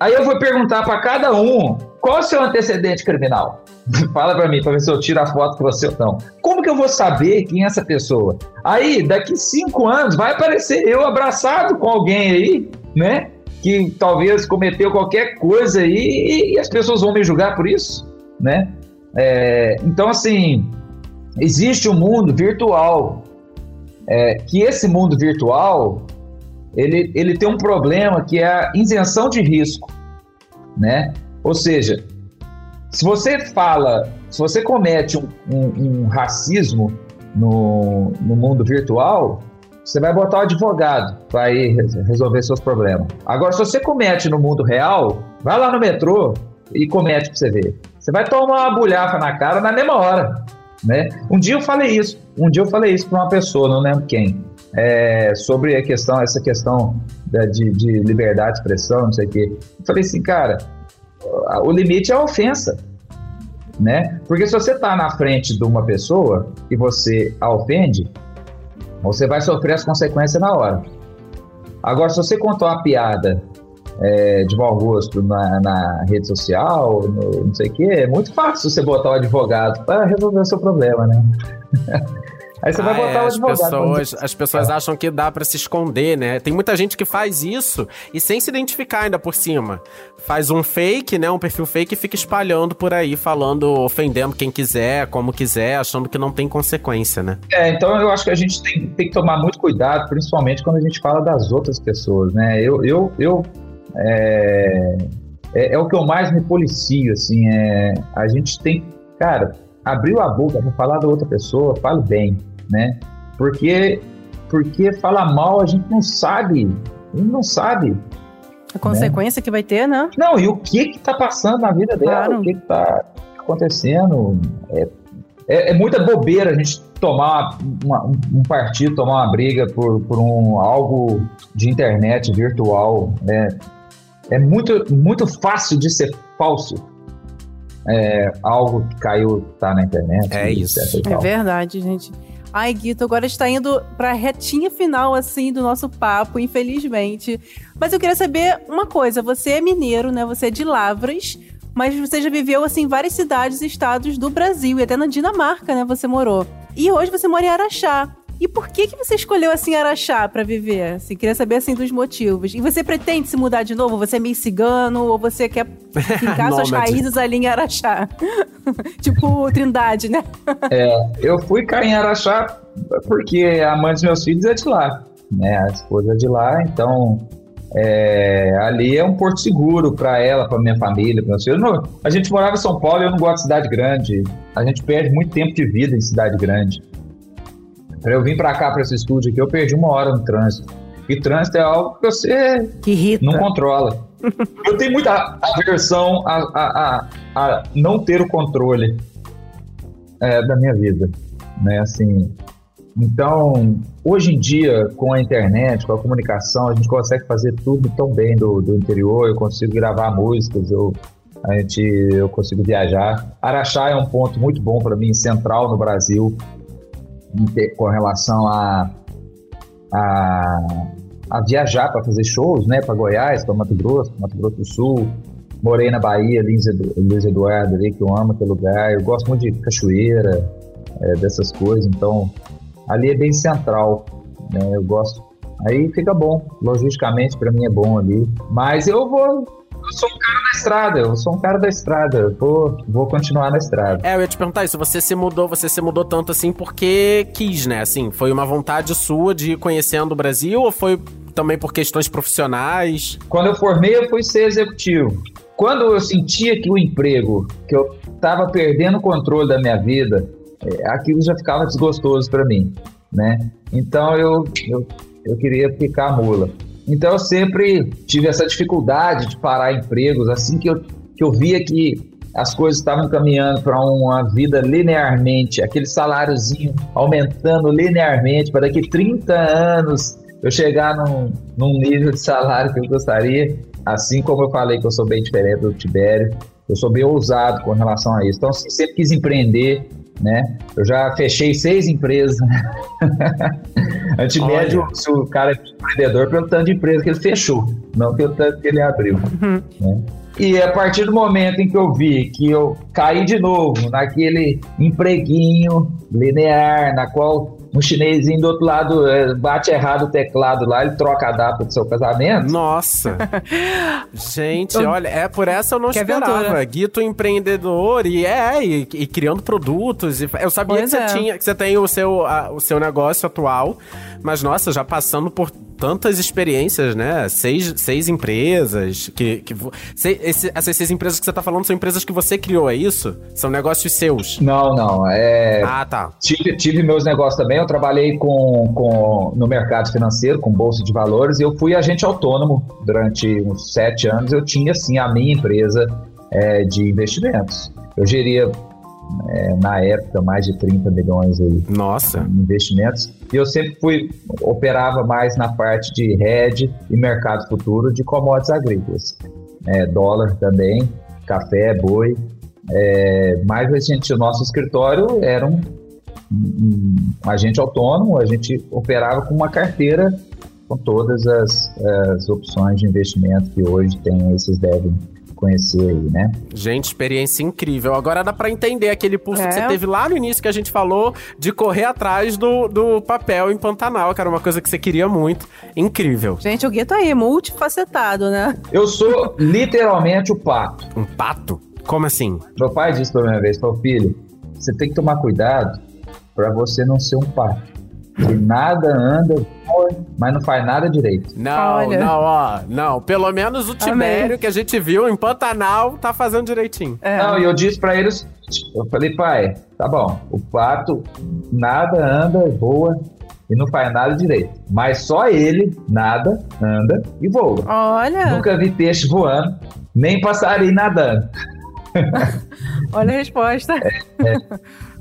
D: Aí eu vou perguntar para cada um qual o seu antecedente criminal. *laughs* Fala para mim, para ver se eu tiro a foto com você ou não. Como que eu vou saber quem é essa pessoa? Aí, daqui cinco anos, vai aparecer eu abraçado com alguém aí, né? Que talvez cometeu qualquer coisa aí e as pessoas vão me julgar por isso, né? É, então, assim, existe um mundo virtual é, que esse mundo virtual ele, ele tem um problema que é a isenção de risco, né? Ou seja, se você fala, se você comete um, um, um racismo no, no mundo virtual, você vai botar o advogado para ir resolver seus problemas. Agora, se você comete no mundo real, vai lá no metrô e comete para você ver. Você vai tomar uma bulhafa na cara na mesma hora. Né? Um dia eu falei isso, um dia eu falei isso para uma pessoa, não lembro quem, é, sobre a questão, essa questão de, de, liberdade de expressão, não sei o quê. Eu falei assim, cara, o limite é a ofensa, né? Porque se você está na frente de uma pessoa e você a ofende, você vai sofrer as consequências na hora. Agora, se você contar uma piada é, de mau gosto na, na rede social, no, não sei o quê, é muito fácil você botar o advogado para resolver o seu problema, né? *laughs* Aí você ah, vai botar é, o advogado.
B: As pessoas, as pessoas acham que dá para se esconder, né? Tem muita gente que faz isso e sem se identificar ainda por cima. Faz um fake, né? Um perfil fake e fica espalhando por aí, falando, ofendendo quem quiser, como quiser, achando que não tem consequência, né?
D: É, então eu acho que a gente tem, tem que tomar muito cuidado, principalmente quando a gente fala das outras pessoas, né? Eu, eu, eu é, é, é, o que eu mais me policio, assim, é, a gente tem, cara, abriu a boca para falar da outra pessoa, fale bem, né? Porque, porque falar mal a gente não sabe, a gente não sabe.
C: A consequência né? que vai ter, né?
D: Não, e o que que tá passando na vida dela, claro. o que que tá acontecendo, é, é, é muita bobeira a gente tomar uma, um partido, tomar uma briga por, por um algo de internet virtual, né? é muito, muito fácil de ser falso. É, algo que caiu, tá na internet.
B: É isso.
C: É verdade, gente. Ai, Guito, agora está indo para a retinha final, assim, do nosso papo, infelizmente. Mas eu queria saber uma coisa. Você é mineiro, né? Você é de Lavras, mas você já viveu, assim, em várias cidades e estados do Brasil. E até na Dinamarca, né? Você morou. E hoje você mora em Araxá. E por que que você escolheu assim Araxá para viver? Assim, queria saber assim dos motivos. E você pretende se mudar de novo? Você é meio cigano ou você quer ficar *laughs* suas raízes ali em Araxá? *laughs* tipo Trindade, né?
D: é, eu fui cair em Araxá porque a mãe dos meus filhos é de lá, né? A esposa é de lá, então é, ali é um porto seguro para ela, para minha família, para meus filhos. Não, a gente morava em São Paulo e eu não gosto de cidade grande. A gente perde muito tempo de vida em cidade grande. Para eu vir para cá, para esse estúdio aqui, eu perdi uma hora no trânsito. E trânsito é algo que você
C: que
D: não controla. eu tenho muita aversão a, a, a, a não ter o controle é, da minha vida. Né? Assim, então, hoje em dia, com a internet, com a comunicação, a gente consegue fazer tudo tão bem do, do interior. Eu consigo gravar músicas, eu, a gente, eu consigo viajar. Araxá é um ponto muito bom para mim, central no Brasil, com relação a, a, a viajar para fazer shows, né? Para Goiás, para Mato Grosso, Mato Grosso do Sul. Morei na Bahia, Luiz Eduardo, ali, que eu amo aquele lugar. Eu gosto muito de cachoeira, é, dessas coisas. Então, ali é bem central, né? Eu gosto. Aí fica bom, logisticamente para mim é bom ali. Mas eu vou eu sou um cara da estrada, eu sou um cara da estrada, eu vou, vou continuar na estrada.
B: É, eu ia te perguntar isso, você se mudou, você se mudou tanto assim porque quis, né? Assim, foi uma vontade sua de ir conhecendo o Brasil ou foi também por questões profissionais?
D: Quando eu formei, eu fui ser executivo. Quando eu sentia que o emprego, que eu estava perdendo o controle da minha vida, é, aquilo já ficava desgostoso para mim, né? Então eu, eu, eu queria ficar mula. Então eu sempre tive essa dificuldade de parar empregos, assim que eu, que eu via que as coisas estavam caminhando para uma vida linearmente, aquele saláriozinho aumentando linearmente, para daqui 30 anos eu chegar num, num nível de salário que eu gostaria, assim como eu falei que eu sou bem diferente do Tibério, eu sou bem ousado com relação a isso. Então, sempre quis empreender, né? Eu já fechei seis empresas. *laughs* Antimédio, se o cara é empreendedor, pelo tanto de empresa que ele fechou, não pelo tanto que ele abriu. Uhum. Né? E a partir do momento em que eu vi que eu caí de novo naquele empreguinho linear, na qual um chinesinho do outro lado é, bate errado o teclado lá, ele troca a data do seu casamento.
B: Nossa! *laughs* Gente, olha, é por essa eu não que esperava. Aventura. Guito empreendedor e é, e, e criando produtos. E, eu sabia que você, é. tinha, que você tem o seu, a, o seu negócio atual, mas nossa, já passando por tantas experiências, né? Seis, seis empresas que... que seis, esse, essas seis empresas que você tá falando são empresas que você criou, é isso? São negócios seus?
D: Não, não. É...
B: Ah, tá.
D: Tive, tive meus negócios também. Eu trabalhei com, com, no mercado financeiro, com bolsa de valores. E eu fui agente autônomo durante uns sete anos. Eu tinha, sim, a minha empresa é, de investimentos. Eu geria é, na época, mais de 30 milhões aí
B: Nossa.
D: em investimentos. E eu sempre fui, operava mais na parte de hedge e mercado futuro de commodities agrícolas. É, dólar também, café, boi. É, mas a gente, o nosso escritório era um, um, um agente autônomo, a gente operava com uma carteira com todas as, as opções de investimento que hoje tem esses devem conhecer aí, né?
B: Gente, experiência incrível. Agora dá para entender aquele pulso é. que você teve lá no início que a gente falou de correr atrás do, do papel em Pantanal, que era uma coisa que você queria muito. Incrível.
C: Gente, o Gueto aí, multifacetado, né?
D: Eu sou literalmente o pato.
B: Um pato? Como assim?
D: Meu pai disse pra minha vez, falou, filho, você tem que tomar cuidado para você não ser um pato que nada anda, mas não faz nada direito.
B: Não, Olha. não, ó. Não, pelo menos o Tibério Amém. que a gente viu em Pantanal tá fazendo direitinho.
D: É. Não, e eu disse pra eles, eu falei, pai, tá bom, o pato nada anda, voa, e não faz nada direito. Mas só ele nada, anda e voa.
C: Olha!
D: Nunca vi peixe voando, nem passarinho nadando. *laughs*
C: Olha a resposta. É,
D: é.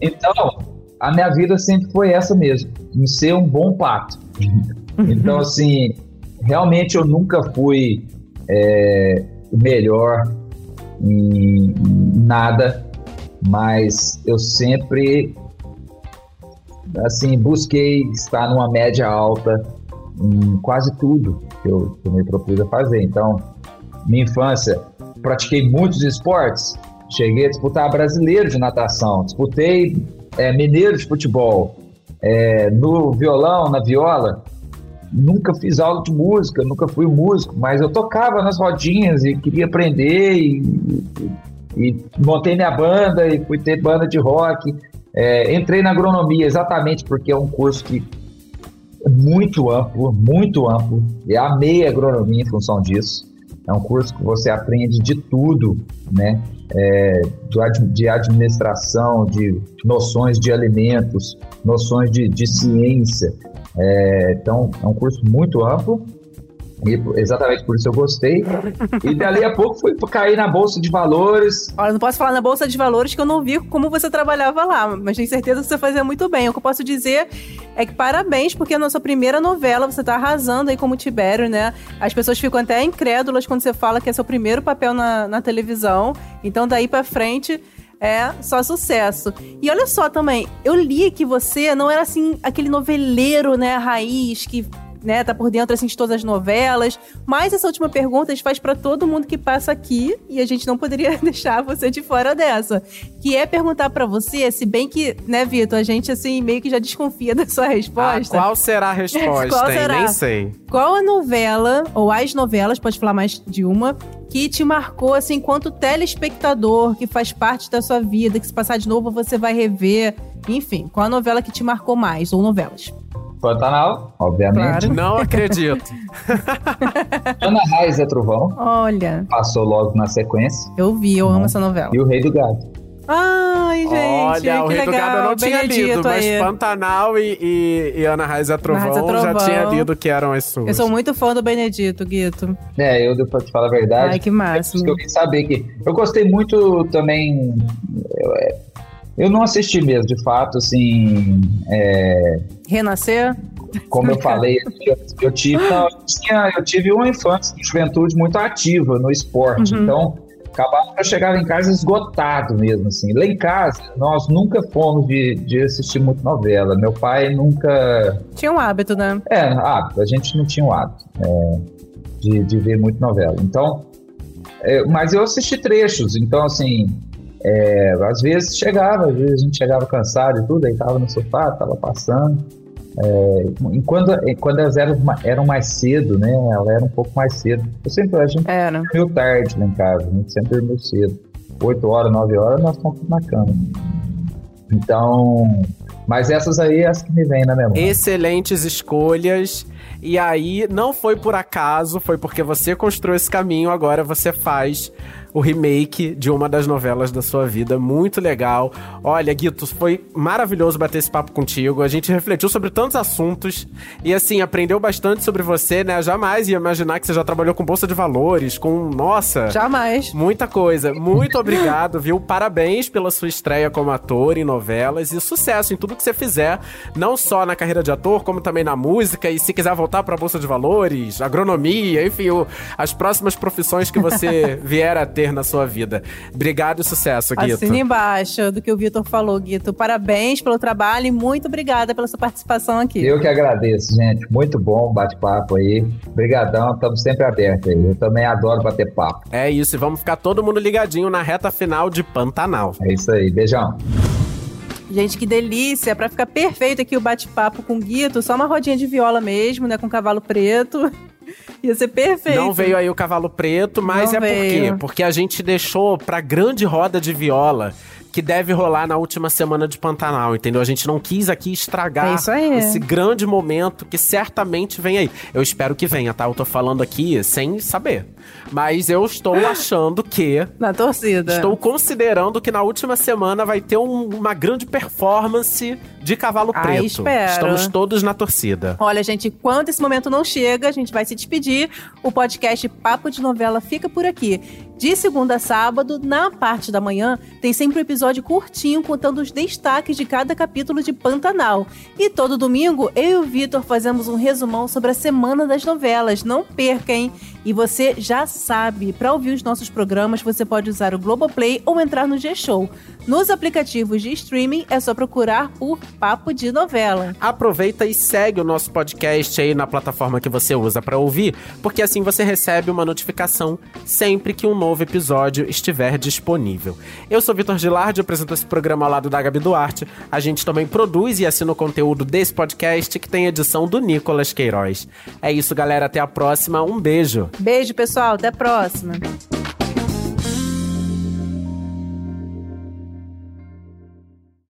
D: Então, a minha vida sempre foi essa mesmo, em ser um bom pato. *laughs* Então, assim, realmente eu nunca fui é, melhor em, nada, mas eu sempre, assim, busquei estar numa média alta em quase tudo que eu, que eu me propus a fazer. Então, minha infância, pratiquei muitos esportes, cheguei a disputar brasileiro de natação, disputei é, mineiro de futebol. É, no violão, na viola, nunca fiz aula de música, nunca fui músico, mas eu tocava nas rodinhas e queria aprender e, e, e montei minha banda e fui ter banda de rock. É, entrei na agronomia exatamente porque é um curso que é muito amplo, muito amplo. E amei a agronomia em função disso. É um curso que você aprende de tudo, né? É, de administração, de noções de alimentos, noções de, de ciência. É, então, é um curso muito amplo e exatamente por isso eu gostei. E dali a pouco fui cair na Bolsa de Valores.
C: Olha, não posso falar na Bolsa de Valores que eu não vi como você trabalhava lá, mas tenho certeza que você fazia muito bem. O que eu posso dizer é que parabéns, porque a nossa primeira novela você tá arrasando aí como Tibério, né? As pessoas ficam até incrédulas quando você fala que é seu primeiro papel na, na televisão. Então, daí pra frente é só sucesso. E olha só também, eu li que você não era assim aquele noveleiro, né, raiz que né, tá por dentro assim de todas as novelas. Mas essa última pergunta a gente faz para todo mundo que passa aqui e a gente não poderia *laughs* deixar você de fora dessa, que é perguntar para você, se bem que, né, Vitor, a gente assim meio que já desconfia da sua resposta.
B: Ah, qual será a *laughs* resposta? qual será? Nem sei.
C: Qual a novela ou as novelas, pode falar mais de uma, que te marcou assim enquanto telespectador, que faz parte da sua vida, que se passar de novo você vai rever, enfim, qual a novela que te marcou mais ou novelas?
D: Pantanal, obviamente.
B: Claro. Não acredito. *laughs*
D: Ana Raiz é Trovão.
C: Olha.
D: Passou logo na sequência.
C: Eu vi, eu amo essa novela.
D: E o Rei do Gado.
C: Ai, gente.
B: Olha, o Rei
C: legal.
B: do Gado eu não tinha lido, mas aí. Pantanal e, e, e, Ana Raiz é Trovão, Trovão já tinha lido que eram as suas.
C: Eu sou muito fã do Benedito, Guito.
D: É, eu depois te falar a verdade.
C: Ai, que massa.
D: Eu quis saber que. Eu gostei muito também. Eu, é, eu não assisti mesmo, de fato, assim. É...
C: Renascer?
D: Como eu falei, eu, eu tive, não, eu, tinha, eu tive uma infância, uma juventude muito ativa no esporte. Uhum. Então, acabava que eu chegava em casa esgotado mesmo, assim. Lá em casa, nós nunca fomos de, de assistir muito novela. Meu pai nunca.
C: Tinha um hábito, né?
D: É, hábito. A gente não tinha o um hábito é, de, de ver muito novela. Então. É, mas eu assisti trechos, então assim, é, às vezes chegava, às vezes a gente chegava cansado e tudo, aí tava no sofá, tava passando. É, e quando, quando elas eram, eram mais cedo, né? Ela era um pouco mais cedo. Eu sempre, a gente
C: era.
D: dormiu tarde lá em casa, a gente sempre dormiu cedo. 8 horas, 9 horas, nós estamos na cama. Então, mas essas aí é as que me vêm na memória.
B: Excelentes escolhas. E aí, não foi por acaso, foi porque você construiu esse caminho, agora você faz o remake de uma das novelas da sua vida. Muito legal. Olha, Guito, foi maravilhoso bater esse papo contigo. A gente refletiu sobre tantos assuntos e, assim, aprendeu bastante sobre você, né? Jamais ia imaginar que você já trabalhou com Bolsa de Valores, com. Nossa!
C: Jamais.
B: Muita coisa. Muito obrigado, viu? Parabéns pela sua estreia como ator em novelas e sucesso em tudo que você fizer, não só na carreira de ator, como também na música. E se quiser voltar pra Bolsa de Valores, agronomia, enfim, o, as próximas profissões que você *laughs* vier a ter na sua vida. Obrigado e sucesso, Guito.
C: Assina embaixo do que o Vitor falou, Guito. Parabéns pelo trabalho e muito obrigada pela sua participação aqui.
D: Eu que agradeço, gente. Muito bom bate-papo aí. Obrigadão, estamos sempre abertos aí. Eu também adoro bater papo.
B: É isso, e vamos ficar todo mundo ligadinho na reta final de Pantanal.
D: É isso aí, beijão.
C: Gente, que delícia! Para ficar perfeito aqui o bate-papo com o Guito, só uma rodinha de viola mesmo, né? Com cavalo preto. Ia ser perfeito.
B: Não veio aí o cavalo preto, mas Não é veio. por quê? Porque a gente deixou pra grande roda de viola que deve rolar na última semana de Pantanal, entendeu? A gente não quis aqui estragar
C: é
B: esse grande momento que certamente vem aí. Eu espero que venha, tá? Eu tô falando aqui sem saber. Mas eu estou *gasps* achando que.
C: Na torcida.
B: Estou considerando que na última semana vai ter um, uma grande performance de cavalo
C: Ai,
B: preto.
C: espero.
B: Estamos todos na torcida.
C: Olha, gente, quando esse momento não chega, a gente vai se despedir. O podcast Papo de Novela fica por aqui. De segunda a sábado, na parte da manhã, tem sempre um episódio curtinho contando os destaques de cada capítulo de Pantanal. E todo domingo, eu e o Vitor fazemos um resumão sobre a semana das novelas. Não perca, hein? E você já sabe, para ouvir os nossos programas, você pode usar o Globoplay ou entrar no G-Show. Nos aplicativos de streaming, é só procurar por Papo de Novela.
B: Aproveita e segue o nosso podcast aí na plataforma que você usa para ouvir, porque assim você recebe uma notificação sempre que um novo episódio estiver disponível. Eu sou Vitor Gilardi, apresento esse programa ao lado da Gabi Duarte. A gente também produz e assina o conteúdo desse podcast que tem edição do Nicolas Queiroz. É isso, galera. Até a próxima. Um beijo.
C: Beijo, pessoal. Até a próxima.